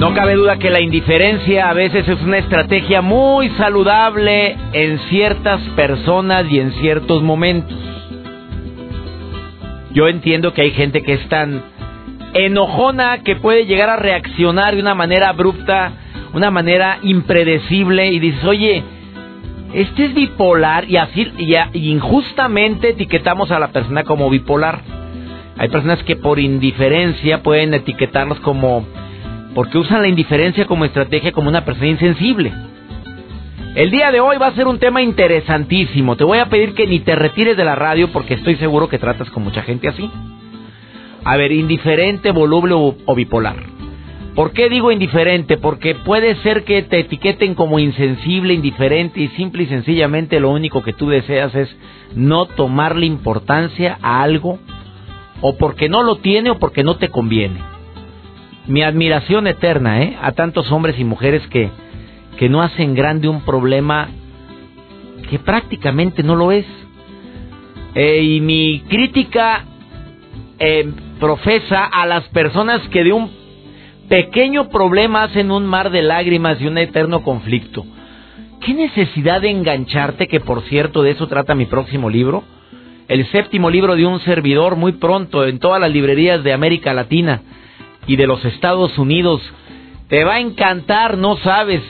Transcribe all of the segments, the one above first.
No cabe duda que la indiferencia a veces es una estrategia muy saludable en ciertas personas y en ciertos momentos. Yo entiendo que hay gente que es tan enojona que puede llegar a reaccionar de una manera abrupta, una manera impredecible y dices, oye, este es bipolar y así y injustamente etiquetamos a la persona como bipolar. Hay personas que por indiferencia pueden etiquetarlos como porque usan la indiferencia como estrategia como una persona insensible. El día de hoy va a ser un tema interesantísimo. Te voy a pedir que ni te retires de la radio porque estoy seguro que tratas con mucha gente así. A ver, indiferente, voluble o, bipolar. ¿Por qué digo indiferente? Porque puede ser que te etiqueten como insensible, indiferente y simple y sencillamente lo único que tú deseas es no tomarle importancia a algo o porque no lo tiene o porque no te conviene mi admiración eterna ¿eh? a tantos hombres y mujeres que, que no hacen grande un problema que prácticamente no lo es. Eh, y mi crítica eh, profesa a las personas que de un pequeño problema hacen un mar de lágrimas y un eterno conflicto. ¿Qué necesidad de engancharte? Que por cierto, de eso trata mi próximo libro. El séptimo libro de un servidor muy pronto en todas las librerías de América Latina y de los Estados Unidos. Te va a encantar, no sabes.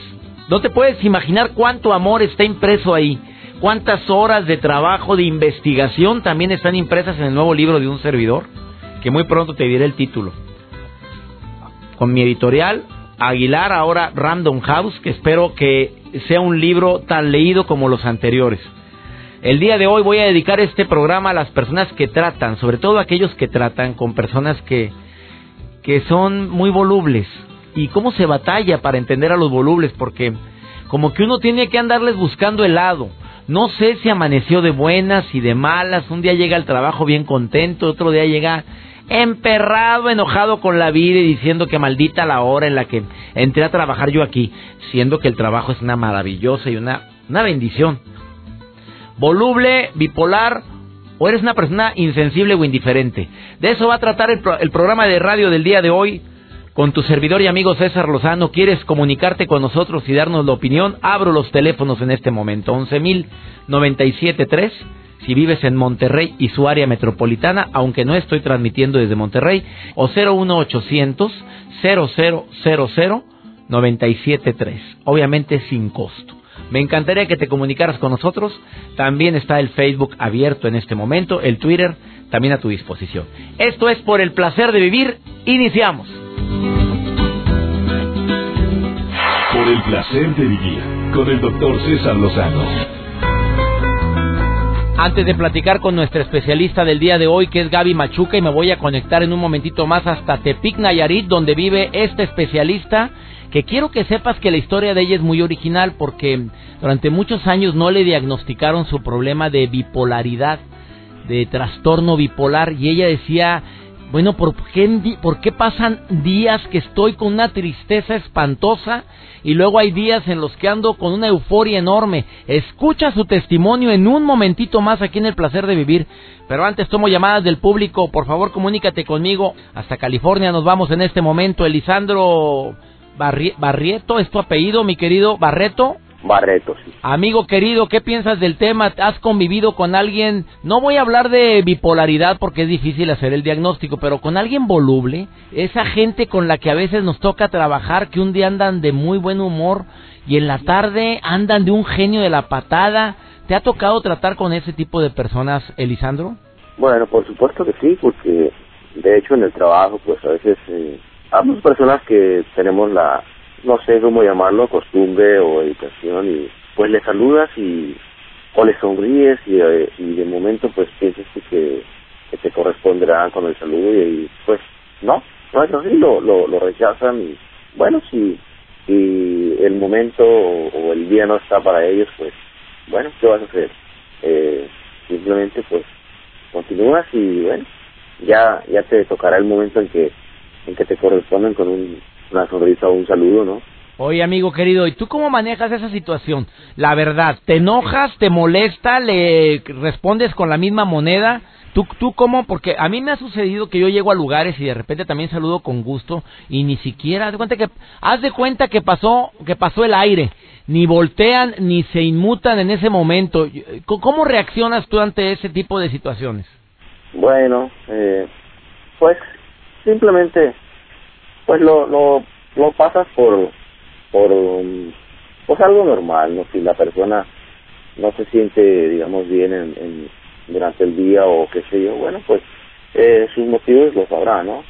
No te puedes imaginar cuánto amor está impreso ahí. Cuántas horas de trabajo, de investigación también están impresas en el nuevo libro de un servidor, que muy pronto te diré el título. Con mi editorial, Aguilar, ahora Random House, que espero que sea un libro tan leído como los anteriores. El día de hoy voy a dedicar este programa a las personas que tratan, sobre todo aquellos que tratan con personas que que son muy volubles. ¿Y cómo se batalla para entender a los volubles? Porque como que uno tiene que andarles buscando el lado. No sé si amaneció de buenas y de malas. Un día llega al trabajo bien contento, otro día llega emperrado, enojado con la vida y diciendo que maldita la hora en la que entré a trabajar yo aquí, siendo que el trabajo es una maravillosa y una, una bendición. Voluble, bipolar o eres una persona insensible o indiferente. De eso va a tratar el, programa de radio del día de hoy con tu servidor y amigo César Lozano. ¿Quieres comunicarte con nosotros y darnos la opinión? Abro los teléfonos en este momento. 11.097.3 si vives en Monterrey y su área metropolitana, aunque no estoy transmitiendo desde Monterrey, o 01800 0000 973, obviamente sin costo. Me encantaría que te comunicaras con nosotros. También está el Facebook abierto en este momento, el Twitter también a tu disposición. Esto es por el placer de vivir. Iniciamos. Por el placer de vivir con el doctor César Lozano. Antes de platicar con nuestra especialista del día de hoy, que es Gaby Machuca, y me voy a conectar en un momentito más hasta Tepic Nayarit, donde vive este especialista que quiero que sepas que la historia de ella es muy original porque durante muchos años no le diagnosticaron su problema de bipolaridad, de trastorno bipolar y ella decía, bueno, ¿por qué, ¿por qué pasan días que estoy con una tristeza espantosa y luego hay días en los que ando con una euforia enorme? Escucha su testimonio en un momentito más aquí en El Placer de Vivir. Pero antes tomo llamadas del público, por favor comunícate conmigo. Hasta California nos vamos en este momento. Elisandro Barrieto, ¿es tu apellido, mi querido Barreto? Barreto, sí. Amigo querido, ¿qué piensas del tema? ¿Has convivido con alguien? No voy a hablar de bipolaridad porque es difícil hacer el diagnóstico, pero con alguien voluble, esa gente con la que a veces nos toca trabajar, que un día andan de muy buen humor y en la tarde andan de un genio de la patada. ¿Te ha tocado tratar con ese tipo de personas, Elisandro? Bueno, por supuesto que sí, porque de hecho en el trabajo, pues a veces eh, personas que tenemos la, no sé cómo llamarlo, costumbre o educación y pues le saludas y o le sonríes y, eh, y de momento pues piensas que, que te corresponderá con el saludo y, pues no, no es así, lo, lo, rechazan y bueno, si, si el momento o, el día no está para ellos, pues bueno, ¿qué vas a hacer? Eh, simplemente pues continúas y bueno, ya ya te tocará el momento en que en que te corresponden con un, una sonrisa o un saludo, ¿no? Oye, amigo querido, ¿y tú cómo manejas esa situación? La verdad, ¿te enojas, te molesta, le respondes con la misma moneda? ¿Tú, ¿Tú cómo? Porque a mí me ha sucedido que yo llego a lugares y de repente también saludo con gusto y ni siquiera, haz de cuenta que, haz de cuenta que pasó, que pasó el aire. Ni voltean ni se inmutan en ese momento. ¿Cómo reaccionas tú ante ese tipo de situaciones? Bueno, eh, pues simplemente, pues lo, lo, lo pasas por, por um, pues algo normal, ¿no? Si la persona no se siente, digamos, bien en, durante el día o qué sé yo, bueno, pues eh, sus motivos los sabrá, ¿no?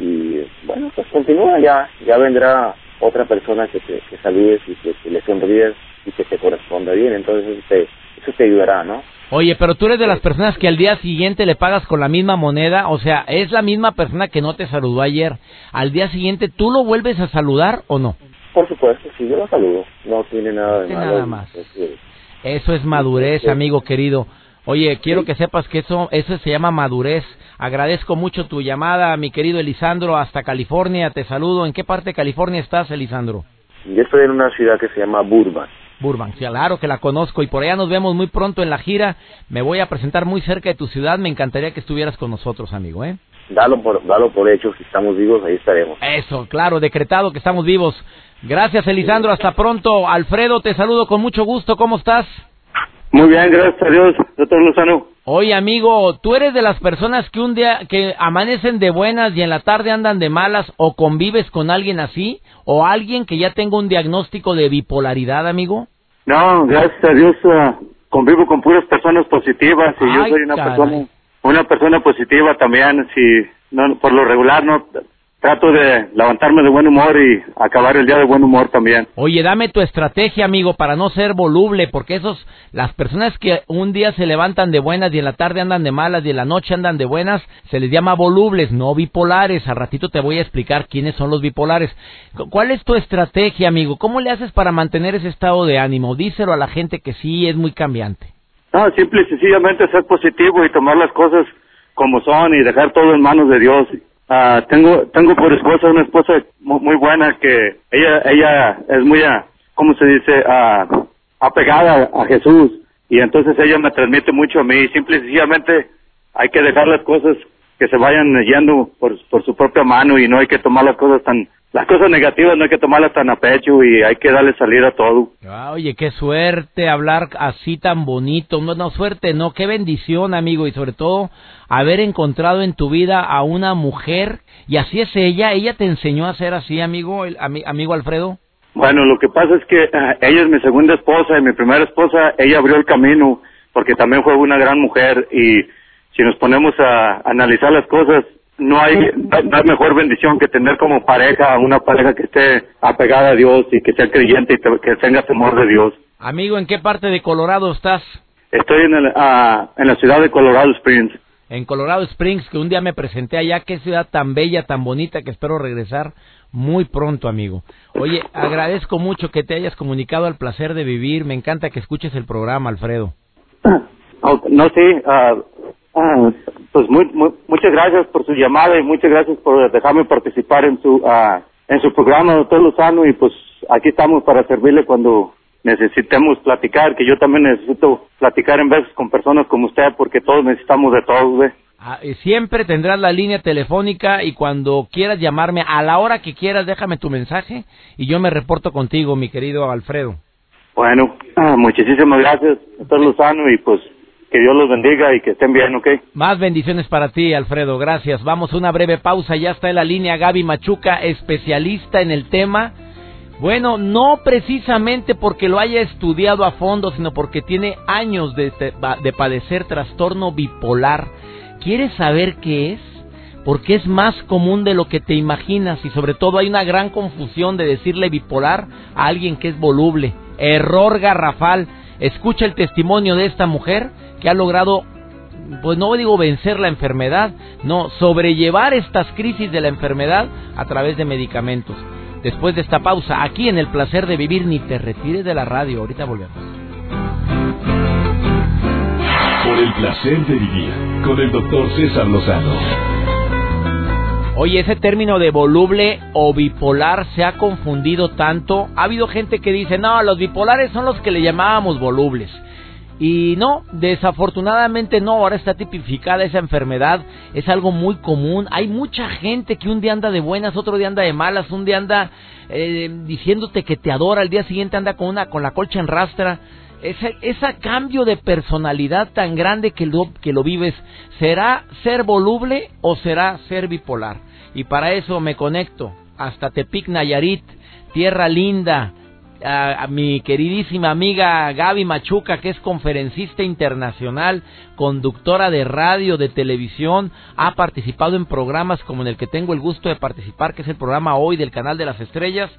Y bueno, pues continúa, ya ya vendrá otra persona que te que saludes y que, le sonríes y que te corresponda bien, entonces eso te, eso te ayudará, ¿no? Oye, pero tú eres de las personas que al día siguiente le pagas con la misma moneda, o sea, es la misma persona que no te saludó ayer. Al día siguiente, ¿tú lo vuelves a saludar o no? Por supuesto, sí, yo lo saludo. No tiene nada de malo. Nada más. Eso es madurez, amigo querido. Oye, quiero que sepas que eso, eso se llama madurez. Agradezco mucho tu llamada, mi querido Elisandro, hasta California. Te saludo. ¿En qué parte de California estás, Elisandro? Yo estoy en una ciudad que se llama Burbank. Burbank, claro que la conozco y por allá nos vemos muy pronto en la gira. Me voy a presentar muy cerca de tu ciudad. Me encantaría que estuvieras con nosotros, amigo, ¿eh? Dalo por, dalo por hecho, si estamos vivos, ahí estaremos. Eso, claro, decretado que estamos vivos. Gracias, Elisandro. Hasta pronto. Alfredo, te saludo con mucho gusto. ¿Cómo estás? Muy bien, gracias a Dios, doctor Lozano. Oye, amigo, ¿tú eres de las personas que un día que amanecen de buenas y en la tarde andan de malas o convives con alguien así o alguien que ya tenga un diagnóstico de bipolaridad, amigo? No, gracias a Dios uh, convivo con puras personas positivas y yo soy una persona una persona positiva también, si no por lo regular no trato de levantarme de buen humor y acabar el día de buen humor también. Oye, dame tu estrategia, amigo, para no ser voluble, porque esos, las personas que un día se levantan de buenas y en la tarde andan de malas y en la noche andan de buenas, se les llama volubles, no bipolares. A ratito te voy a explicar quiénes son los bipolares. ¿Cuál es tu estrategia, amigo? ¿Cómo le haces para mantener ese estado de ánimo? Díselo a la gente que sí es muy cambiante. No, simple y sencillamente ser positivo y tomar las cosas como son y dejar todo en manos de Dios. Ah, tengo tengo por esposa una esposa muy, buena que ella ella es muy ah, cómo se dice ah, apegada a Jesús. Y entonces ella me transmite mucho a mí. Simple y sencillamente hay que dejar las cosas que se vayan yendo por, por su propia mano y no hay que tomar las cosas tan las cosas negativas no hay que tomarlas tan a pecho y hay que darle salida a todo. Ah, oye, qué suerte hablar así tan bonito. No, no, suerte, no, qué bendición, amigo, y sobre todo haber encontrado en tu vida a una mujer y así es ella. ¿Ella te enseñó a ser así, amigo, el, amigo Alfredo? Bueno, lo que pasa es que ah, ella es mi segunda esposa y mi primera esposa, ella abrió el camino porque también fue una gran mujer y si nos ponemos a analizar las cosas, no hay, no hay mejor bendición que tener como pareja una pareja que esté apegada a Dios y que sea creyente y que tenga temor de Dios. Amigo, ¿en qué parte de Colorado estás? Estoy en, el, ah, en la ciudad de Colorado Springs. En Colorado Springs, que un día me presenté allá, qué ciudad tan bella, tan bonita, que espero regresar muy pronto, amigo. Oye, agradezco mucho que te hayas comunicado al placer de vivir. Me encanta que escuches el programa, Alfredo. No, sí, uh, Ah, pues muy, muchas gracias por su llamada y muchas gracias por dejarme participar en su uh, en su programa, doctor Lozano, y pues aquí estamos para servirle cuando necesitemos platicar, que yo también necesito platicar en veces con personas como usted, porque todos necesitamos de todo, ah, siempre tendrás la línea telefónica y cuando quieras llamarme, a la hora que quieras, déjame tu mensaje y yo me reporto contigo, mi querido Alfredo. Bueno, ah, muchísimas gracias, doctor Lozano, y pues que Dios los bendiga y que estén bien, ¿ok? Más bendiciones para ti, Alfredo. Gracias. Vamos a una breve pausa. Ya está en la línea Gaby Machuca, especialista en el tema. Bueno, no precisamente porque lo haya estudiado a fondo, sino porque tiene años de, de padecer trastorno bipolar. ¿Quieres saber qué es? Porque es más común de lo que te imaginas y sobre todo hay una gran confusión de decirle bipolar a alguien que es voluble. Error garrafal. Escucha el testimonio de esta mujer que ha logrado pues no digo vencer la enfermedad, no, sobrellevar estas crisis de la enfermedad a través de medicamentos. Después de esta pausa, aquí en el placer de vivir, ni te retires de la radio, ahorita volvemos. Por el placer de vivir, con el doctor César Lozano. Oye, ese término de voluble o bipolar se ha confundido tanto. Ha habido gente que dice, no, los bipolares son los que le llamábamos volubles. Y no, desafortunadamente no, ahora está tipificada esa enfermedad, es algo muy común. Hay mucha gente que un día anda de buenas, otro día anda de malas, un día anda eh, diciéndote que te adora, al día siguiente anda con una con la colcha en rastra. Ese, ese cambio de personalidad tan grande que lo, que lo vives, ¿será ser voluble o será ser bipolar? Y para eso me conecto hasta Tepic Nayarit, tierra linda, a, mi queridísima amiga Gaby Machuca, que es conferencista internacional, conductora de radio, de televisión, ha participado en programas como en el que tengo el gusto de participar, que es el programa Hoy del Canal de las Estrellas,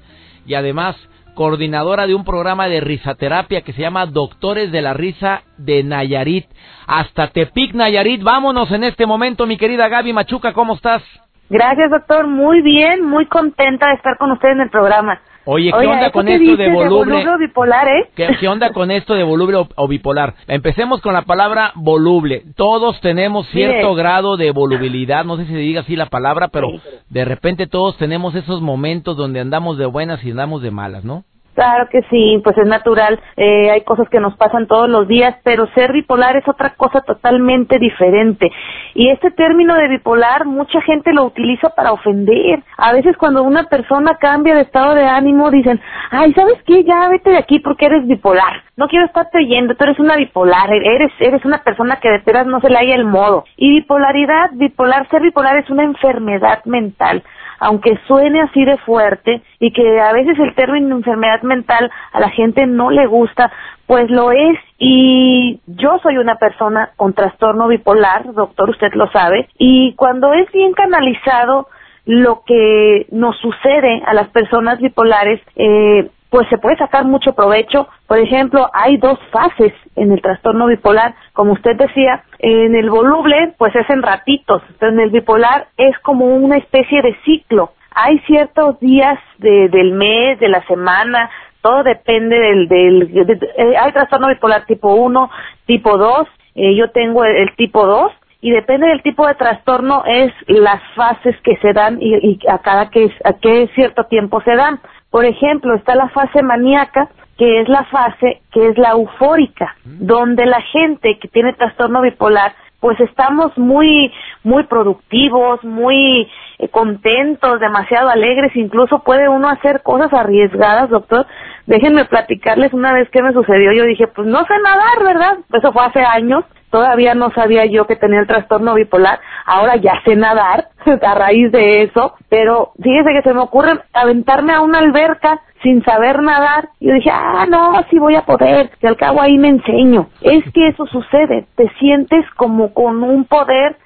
y además coordinadora de un programa de risaterapia que se llama Doctores de la Risa de Nayarit. Hasta Tepic, Nayarit. Vámonos en este momento, mi querida Gaby Machuca, ¿cómo estás? Gracias, doctor. Muy bien, muy contenta de estar con usted en el programa. Oye, ¿qué onda con esto de voluble? o bipolar, eh? ¿Qué, onda con esto de voluble o, bipolar? Empecemos con la palabra voluble. Todos tenemos cierto grado de volubilidad, no sé si se diga así la palabra, pero de repente todos tenemos esos momentos donde andamos de buenas y andamos de malas, ¿no? Claro que sí, pues es natural, eh, hay cosas que nos pasan todos los días, pero ser bipolar es otra cosa totalmente diferente. Y este término de bipolar mucha gente lo utiliza para ofender. A veces cuando una persona cambia de estado de ánimo dicen, ay, ¿sabes qué? Ya vete de aquí porque eres bipolar. No quiero estarte oyendo, tú eres una bipolar, eres, eres una persona que de veras no se le haya el modo. Y bipolaridad, bipolar, ser bipolar es una enfermedad mental aunque suene así de fuerte y que a veces el término enfermedad mental a la gente no le gusta, pues lo es. Y yo soy una persona con trastorno bipolar, doctor, usted lo sabe, y cuando es bien canalizado lo que nos sucede a las personas bipolares, eh, pues se puede sacar mucho provecho. Por ejemplo, hay dos fases en el trastorno bipolar. Como usted decía, en el voluble, pues es en ratitos. pero en el bipolar es como una especie de ciclo. Hay ciertos días de, del mes, de la semana, todo depende del... del eh, hay trastorno bipolar tipo 1, tipo 2, eh, yo tengo el, tipo 2, y depende del tipo de trastorno es las fases que se dan y, y a cada que a qué cierto tiempo se dan. Por ejemplo, está la fase maníaca, que es la fase que es la eufórica, donde la gente que tiene trastorno bipolar, pues estamos muy muy productivos, muy eh, contentos, demasiado alegres, incluso puede uno hacer cosas arriesgadas, doctor. Déjenme platicarles una vez que me sucedió, yo dije, pues no sé nadar, ¿verdad? Eso fue hace años, todavía no sabía yo que tenía el trastorno bipolar, ahora ya sé nadar a raíz de eso, pero fíjese que se me ocurre aventarme a una alberca sin saber nadar. Yo dije, ah, no, sí voy a poder, que al cabo ahí me enseño. Es que eso sucede, te sientes como con un poder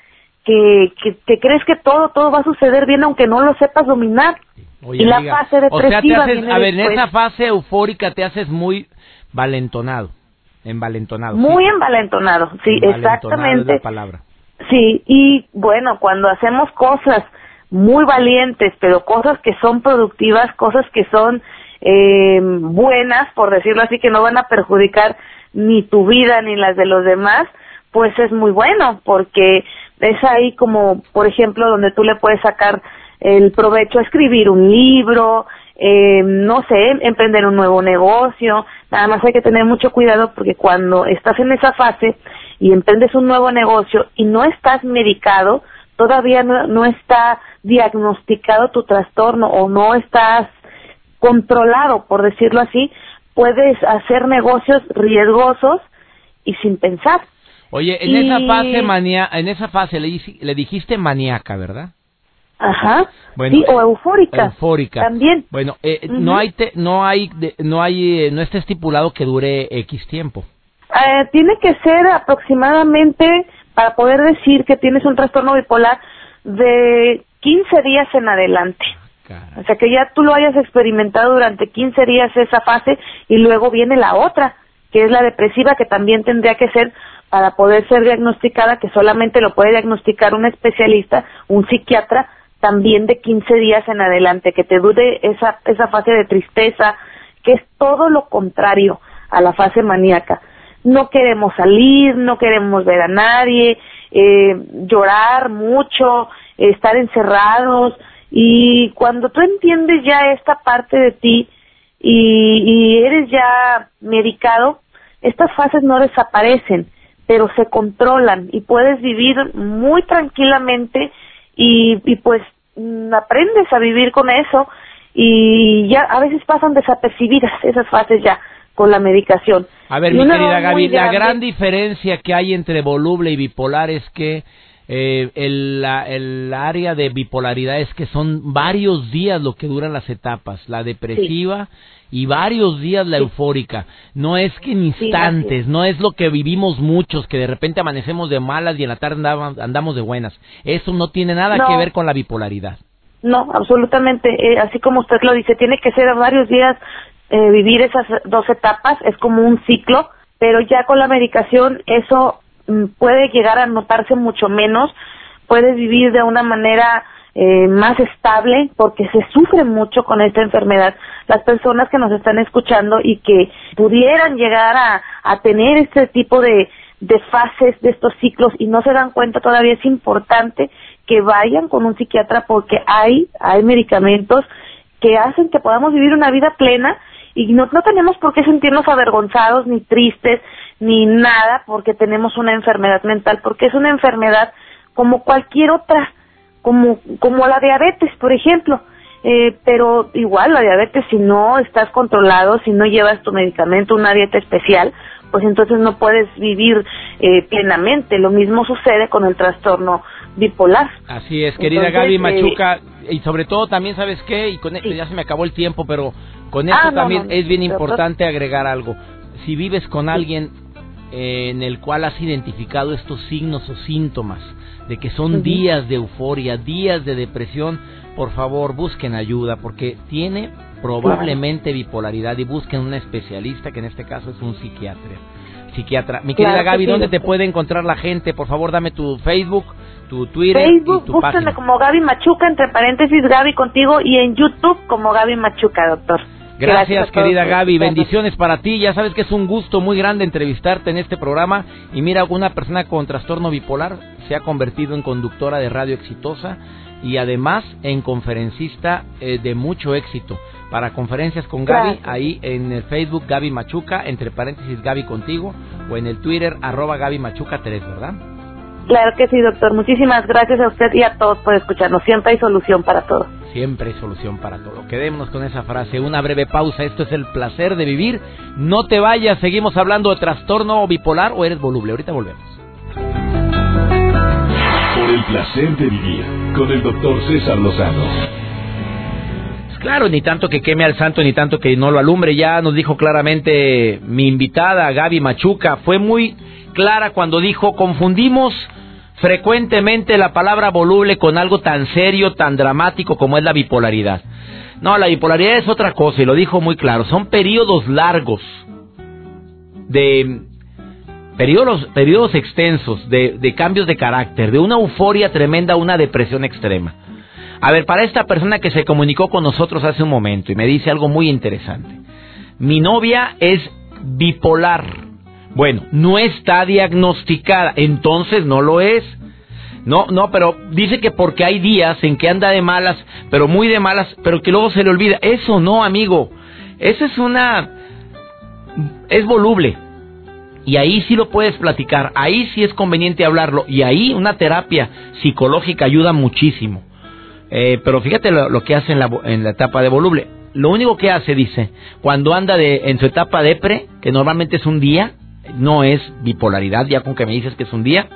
que, que, crees que todo, todo va a suceder bien aunque no lo sepas dominar. Y la fase depresiva. O sea, a ver, en esa fase eufórica te haces muy valentonado. Envalentonado. Muy envalentonado, sí, exactamente. la palabra. Sí, y bueno, cuando hacemos cosas muy valientes, pero cosas que son productivas, cosas que son eh, buenas, por decirlo así, que no van a perjudicar ni tu vida ni las de los demás, pues es muy bueno, porque es ahí como, por ejemplo, donde tú le puedes sacar el provecho a escribir un libro, eh, no sé, emprender un nuevo negocio. Nada más hay que tener mucho cuidado porque cuando estás en esa fase y emprendes un nuevo negocio y no estás medicado, todavía no, no está diagnosticado tu trastorno o no estás controlado, por decirlo así, puedes hacer negocios riesgosos y sin pensar. Oye, en esa fase manía, en esa fase le, le dijiste maníaca, ¿verdad? Ajá. sí, o eufórica. Eufórica. También. Bueno, eh, no hay no hay no hay eh, no está estipulado que dure X tiempo. Eh, tiene que ser aproximadamente para poder decir que tienes un trastorno bipolar de 15 días en adelante. O sea, que ya tú lo hayas experimentado durante 15 días esa fase y luego viene la otra, que es la depresiva, que también tendría que ser para poder ser diagnosticada, que solamente lo puede diagnosticar un especialista, un psiquiatra, también de 15 días en adelante, que te dure esa, esa fase de tristeza, que es todo lo contrario a la fase maníaca. No queremos salir, no queremos ver a nadie, eh, llorar mucho, estar encerrados, y cuando tú entiendes ya esta parte de ti y, y eres ya medicado, estas fases no desaparecen, pero se controlan y puedes vivir muy tranquilamente y, y pues mm, aprendes a vivir con eso y ya a veces pasan desapercibidas esas fases ya con la medicación. A ver, mi querida Gaby, la gran diferencia que hay entre voluble y bipolar es que eh, el, la, el área de bipolaridad es que son varios días lo que duran las etapas, la depresiva y varios días la eufórica. No es que en instantes, no es lo que vivimos muchos, que de repente amanecemos de malas y en la tarde andamos, de buenas. Eso no tiene nada que ver con la bipolaridad. No, absolutamente. Eh, así como usted lo dice, tiene que ser varios días eh, vivir esas dos etapas, es como un ciclo, pero ya con la medicación eso mm, puede llegar a notarse mucho menos, puedes vivir de una manera eh, más estable porque se sufre mucho con esta enfermedad. Las personas que nos están escuchando y que pudieran llegar a, a tener este tipo de, de fases de estos ciclos y no se dan cuenta todavía es importante que vayan con un psiquiatra porque hay hay medicamentos que hacen que podamos vivir una vida plena y no, no tenemos por qué sentirnos avergonzados ni tristes ni nada porque tenemos una enfermedad mental porque es una enfermedad como cualquier otra como, como la diabetes, por ejemplo. Eh, pero igual la diabetes, si no estás controlado, si no llevas tu medicamento, una dieta especial, pues entonces no puedes vivir eh, plenamente. Lo mismo sucede con el trastorno bipolar. Así es, querida Gaby eh, Machuca, y sobre todo también, ¿sabes qué? Y con esto ya se me acabó el tiempo, pero con esto ah, también es bien importante agregar algo. Si vives con alguien en el cual has identificado estos signos o síntomas, de que son días de euforia, días de depresión, por favor busquen ayuda porque tiene probablemente bipolaridad y busquen un especialista que en este caso es un psiquiatra. Psiquiatra. Mi querida Gaby, ¿dónde te puede encontrar la gente? Por favor, dame tu Facebook, tu Twitter Facebook, y tu página. como Gaby Machuca, entre paréntesis Gaby contigo, y en YouTube como Gaby Machuca, doctor. Gracias, querida Gaby. Bendiciones para ti. Ya sabes que es un gusto muy grande entrevistarte en este programa. Y mira, una persona con trastorno bipolar se ha convertido en conductora de radio exitosa y además en conferencista eh, de mucho éxito. Para conferencias con Gaby, ahí en el Facebook Gaby Machuca, entre paréntesis Gaby contigo, o en el Twitter arroba Gaby Machuca 3, ¿verdad? Claro que sí, doctor. Muchísimas gracias a usted y a todos por escucharnos. Siempre hay solución para todo. Siempre hay solución para todo. Quedémonos con esa frase. Una breve pausa. Esto es el placer de vivir. No te vayas. Seguimos hablando de trastorno bipolar o eres voluble. Ahorita volvemos. Por el placer de vivir con el doctor César Lozano. Pues claro, ni tanto que queme al santo, ni tanto que no lo alumbre. Ya nos dijo claramente mi invitada, Gaby Machuca. Fue muy clara cuando dijo, confundimos frecuentemente la palabra voluble con algo tan serio, tan dramático como es la bipolaridad. No, la bipolaridad es otra cosa y lo dijo muy claro. Son periodos largos de periodos, extensos de, de cambios de carácter, de una euforia tremenda a una depresión extrema. A ver, para esta persona que se comunicó con nosotros hace un momento y me dice algo muy interesante. Mi novia es bipolar. Bueno, no está diagnosticada, entonces no lo es. No, no, pero dice que porque hay días en que anda de malas, pero muy de malas, pero que luego se le olvida. Eso no, amigo. Eso es una... es voluble. Y ahí sí lo puedes platicar, ahí sí es conveniente hablarlo. Y ahí una terapia psicológica ayuda muchísimo. Eh, pero fíjate lo, que hace en la, en la etapa de voluble. Lo único que hace, dice, cuando anda de, en su etapa depre, que normalmente es un día, no es bipolaridad, ya con que me dices que es un día,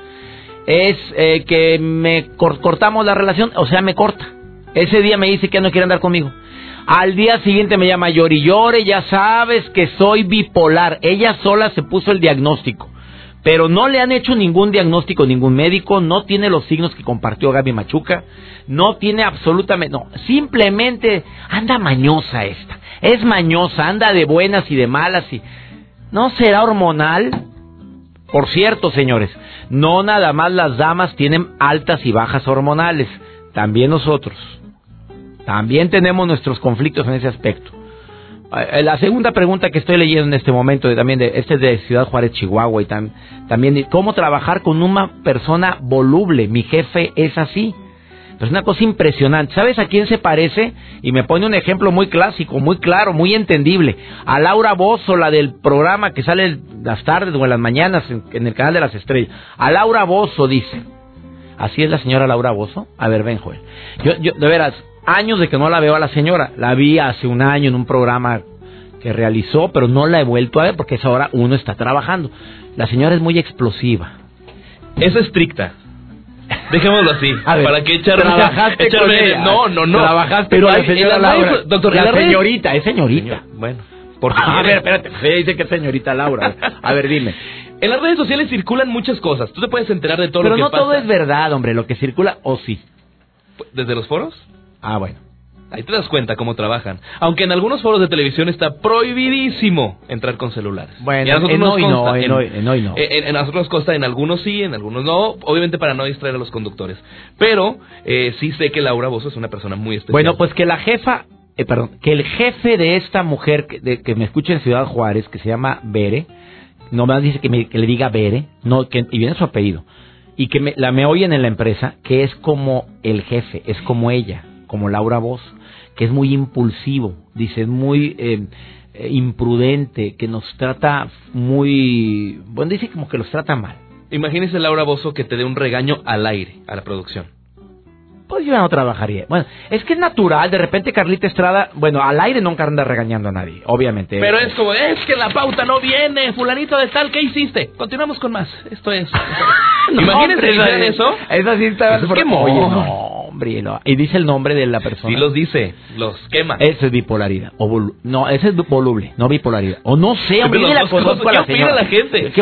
es eh, que me cortamos la relación, o sea, me corta. Ese día me dice que no quiere andar conmigo. Al día siguiente me llama llore y llore, ya sabes que soy bipolar. Ella sola se puso el diagnóstico. Pero no le han hecho ningún diagnóstico, ningún médico, no tiene los signos que compartió Gaby Machuca, no tiene absolutamente, no, simplemente anda mañosa esta, es mañosa, anda de buenas y de malas y ¿No será hormonal? Por cierto, señores, no nada más las damas tienen altas y bajas hormonales, también nosotros. También tenemos nuestros conflictos en ese aspecto. Eh, la segunda pregunta que estoy leyendo en este momento, también de, este es de Ciudad Juárez, Chihuahua, y también cómo trabajar con una persona voluble. Mi jefe es así. Es una cosa impresionante. ¿Sabes a quién se parece? Y me pone un ejemplo muy clásico, muy claro, muy entendible. A Laura Bozo, la del programa que sale las tardes o en las mañanas en, el canal de las estrellas. A Laura Bozo dice. ¿Así es la señora Laura Bozo? A ver, ven, Joel. Yo, yo, de veras, años de que no la veo a la señora. La vi hace un año en un programa que realizó, pero no la he vuelto a ver porque es ahora uno está trabajando. La señora es muy explosiva. Es estricta. Dejémoslo así. ¿Para que echar trabajaste No, no, no. Trabajaste pero la señora Laura. doctor, la señorita, es señorita. bueno. Porque a ver, espérate. Ella dice que es señorita Laura. A ver, dime. En las redes sociales circulan muchas cosas. Tú te puedes enterar de todo lo que pasa. Pero no todo es verdad, hombre. Lo que circula, o sí. ¿Desde los foros? Ah, bueno. Ahí te das cuenta cómo trabajan. Aunque en algunos foros de televisión está prohibidísimo entrar con celulares. Bueno, en hoy no, en, hoy, no. En, nosotros costa, en algunos sí, en algunos no, obviamente para no distraer a los conductores. Pero eh, sí sé que Laura Bozo es una persona muy especial. Bueno, pues que la jefa, eh, perdón, que el jefe de esta mujer que, de, que me escucha en Ciudad Juárez, que se llama Bere, no me dice que, me, que le diga Bere, no, que, y viene su apellido, y que me, la me oyen en la empresa, que es como el jefe, es como ella, como Laura Bozo que es muy impulsivo, dice, muy eh, eh, imprudente, que nos trata muy... Bueno, dice como que los trata mal. Imagínese Laura Bozo que te dé un regaño al aire, a la producción. Pues yo no trabajaría. Bueno, es que es natural, de repente Carlita Estrada, bueno, al aire nunca anda regañando a nadie, obviamente. Pero es como, es que la pauta no viene, fulanito de tal, ¿qué hiciste? Continuamos con más, esto es... Imagínense eso. Eso sí está... Pues es no Y dice el nombre de la persona. Sí los dice, los quema. Eso es bipolaridad. O no, ese es voluble, no bipolaridad. O no sé, hombre, la ¿Qué la la gente?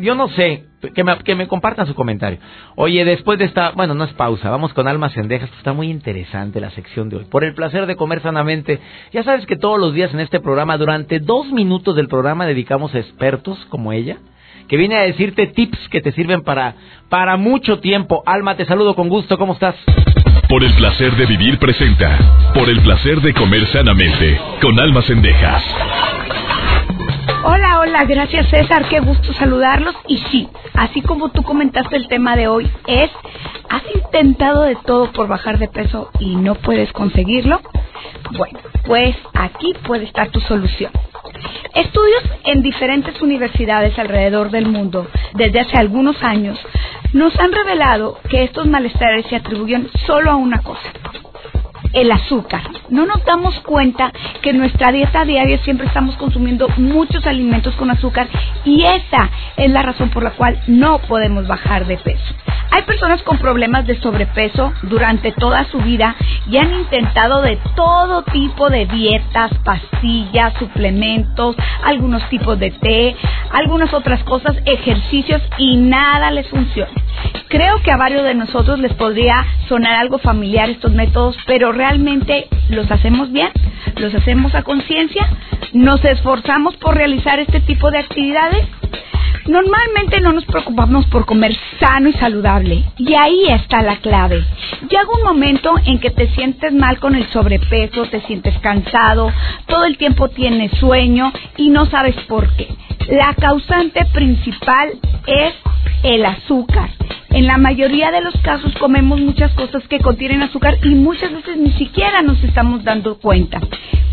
yo no sé. Que me, que me compartan su comentario. Oye, después de esta, bueno, no es pausa, vamos con Almas Cendejas, está muy interesante la sección de hoy. Por el placer de comer sanamente, ya sabes que todos los días en este programa, durante dos minutos del programa, dedicamos a expertos como ella, que viene a decirte tips que te sirven para, para mucho tiempo. Alma, te saludo con gusto, ¿cómo estás? Por el placer de vivir presenta. Por el placer de comer sanamente. Con Almas Cendejas. Hola, hola, gracias César, qué gusto saludarlos. Y sí, así como tú comentaste el tema de hoy, es, ¿has intentado de todo por bajar de peso y no puedes conseguirlo? Bueno, pues aquí puede estar tu solución. Estudios en diferentes universidades alrededor del mundo desde hace algunos años nos han revelado que estos malestares se atribuyen solo a una cosa, el azúcar. No nos damos cuenta que en nuestra dieta diaria siempre estamos consumiendo muchos alimentos con azúcar y esa es la razón por la cual no podemos bajar de peso. Hay personas con problemas de sobrepeso durante toda su vida y han intentado de todo tipo de dietas, pastillas, suplementos, algunos tipos de té, algunas otras cosas, ejercicios y nada les funciona. Creo que a varios de nosotros les podría sonar algo familiar estos métodos, pero realmente los hacemos bien, los hacemos a conciencia, nos esforzamos por realizar este tipo de actividades. Normalmente no nos preocupamos por comer sano y saludable. Y ahí está la clave. Llega un momento en que te sientes mal con el sobrepeso, te sientes cansado, todo el tiempo tienes sueño y no sabes por qué. La causante principal es el azúcar. En la mayoría de los casos comemos muchas cosas que contienen azúcar y muchas veces ni siquiera nos estamos dando cuenta.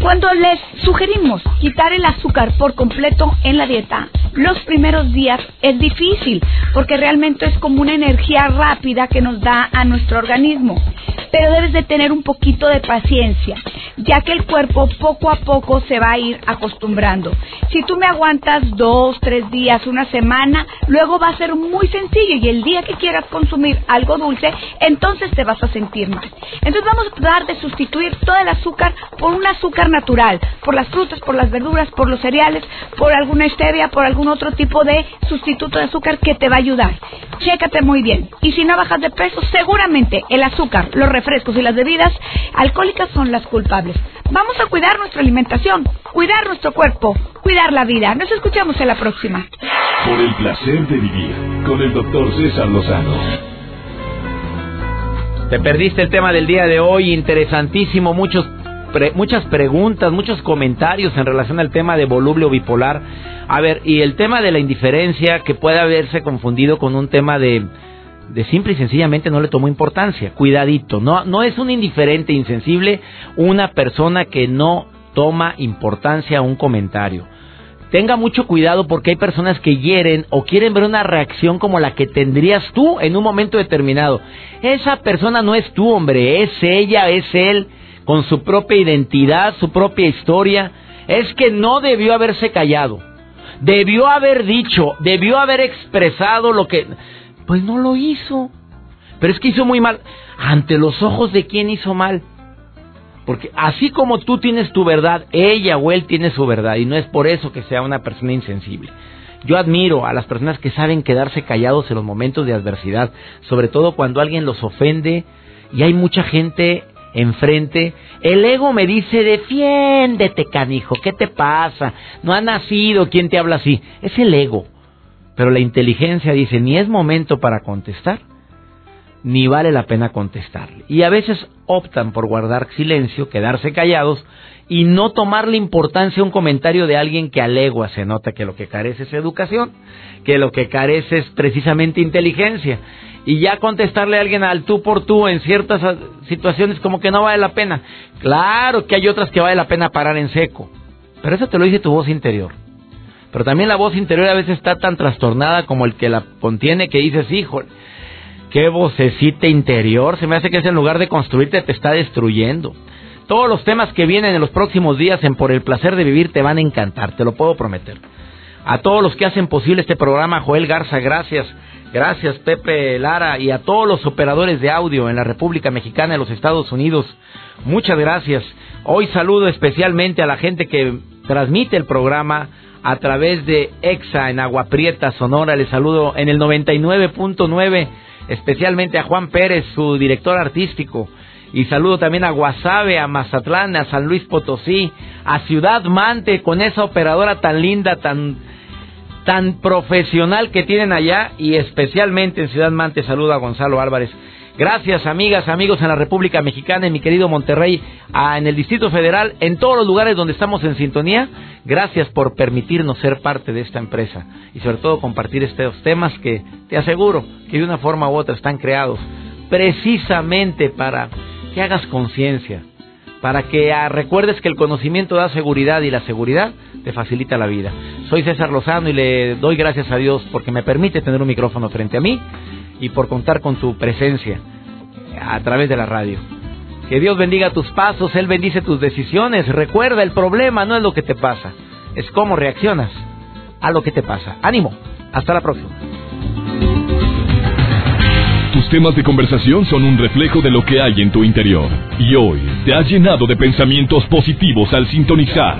Cuando les sugerimos quitar el azúcar por completo en la dieta, los primeros días es difícil porque realmente es como una energía rápida que nos da a nuestro organismo. Pero debes de tener un poquito de paciencia, ya que el cuerpo poco a poco se va a ir acostumbrando. Si tú me aguantas dos, tres días, una semana, luego va a ser muy sencillo y el día que quieras consumir algo dulce, entonces te vas a sentir mal. Entonces vamos a tratar de sustituir todo el azúcar por un azúcar natural, por las frutas, por las verduras, por los cereales, por alguna stevia, por algún otro tipo de sustituto de azúcar que te va a ayudar. Chécate muy bien. Y si no bajas de peso, seguramente el azúcar, los refrescos y las bebidas alcohólicas son las culpables. Vamos a cuidar nuestra alimentación, cuidar nuestro cuerpo, cuidar la vida. Nos escuchamos en la próxima. Por el placer de vivir con el doctor César Lozano. Te perdiste el tema del día de hoy, interesantísimo, muchos muchas preguntas, muchos comentarios en relación al tema de voluble o bipolar. A ver, y el tema de la indiferencia que puede haberse confundido con un tema de, de simple y sencillamente no le tomó importancia. Cuidadito, no, no es un indiferente insensible una persona que no toma importancia a un comentario. Tenga mucho cuidado porque hay personas que hieren o quieren ver una reacción como la que tendrías tú en un momento determinado. Esa persona no es tú, hombre, es ella, es él con su propia identidad, su propia historia, es que no debió haberse callado. Debió haber dicho, debió haber expresado lo que... Pues no lo hizo. Pero es que hizo muy mal. ¿Ante los ojos de quién hizo mal? Porque así como tú tienes tu verdad, ella o él tiene su verdad. Y no es por eso que sea una persona insensible. Yo admiro a las personas que saben quedarse callados en los momentos de adversidad. Sobre todo cuando alguien los ofende. Y hay mucha gente enfrente, el ego me dice, defiéndete, canijo, ¿qué te pasa? No ha nacido, ¿quién te habla así? Es el ego. Pero la inteligencia dice, ni es momento para contestar, ni vale la pena contestarle. Y a veces optan por guardar silencio, quedarse callados y no tomarle importancia a un comentario de alguien que alegua se nota que lo que carece es educación, que lo que carece es precisamente inteligencia y ya contestarle a alguien al tú por tú en ciertas situaciones como que no vale la pena. Claro que hay otras que vale la pena parar en seco, pero eso te lo dice tu voz interior. Pero también la voz interior a veces está tan trastornada como el que la contiene que dices, hijo, qué vocecita interior, se me hace que es en lugar de construirte te está destruyendo. Todos los temas que vienen en los próximos días en Por el placer de vivir te van a encantar, te lo puedo prometer. A todos los que hacen posible este programa, Joel Garza, gracias. Gracias Pepe Lara y a todos los operadores de audio en la República Mexicana y los Estados Unidos. Muchas gracias. Hoy saludo especialmente a la gente que transmite el programa a través de EXA en Agua Prieta, Sonora. Les saludo en el 99.9, especialmente a Juan Pérez, su director artístico. Y saludo también a Guasave, a Mazatlán, a San Luis Potosí, a Ciudad Mante, con esa operadora tan linda, tan tan profesional que tienen allá y especialmente en Ciudad Mante. Saluda a Gonzalo Álvarez. Gracias, amigas, amigos en la República Mexicana, en mi querido Monterrey, en el Distrito Federal, en todos los lugares donde estamos en sintonía. Gracias por permitirnos ser parte de esta empresa y sobre todo compartir estos temas que te aseguro que de una forma u otra están creados precisamente para que hagas conciencia, para que ah, recuerdes que el conocimiento da seguridad y la seguridad te facilita la vida. Soy César Lozano y le doy gracias a Dios porque me permite tener un micrófono frente a mí y por contar con tu presencia a través de la radio. Que Dios bendiga tus pasos, Él bendice tus decisiones. Recuerda, el problema no es lo que te pasa, es cómo reaccionas a lo que te pasa. Ánimo, hasta la próxima. Tus temas de conversación son un reflejo de lo que hay en tu interior. Y hoy te has llenado de pensamientos positivos al sintonizar.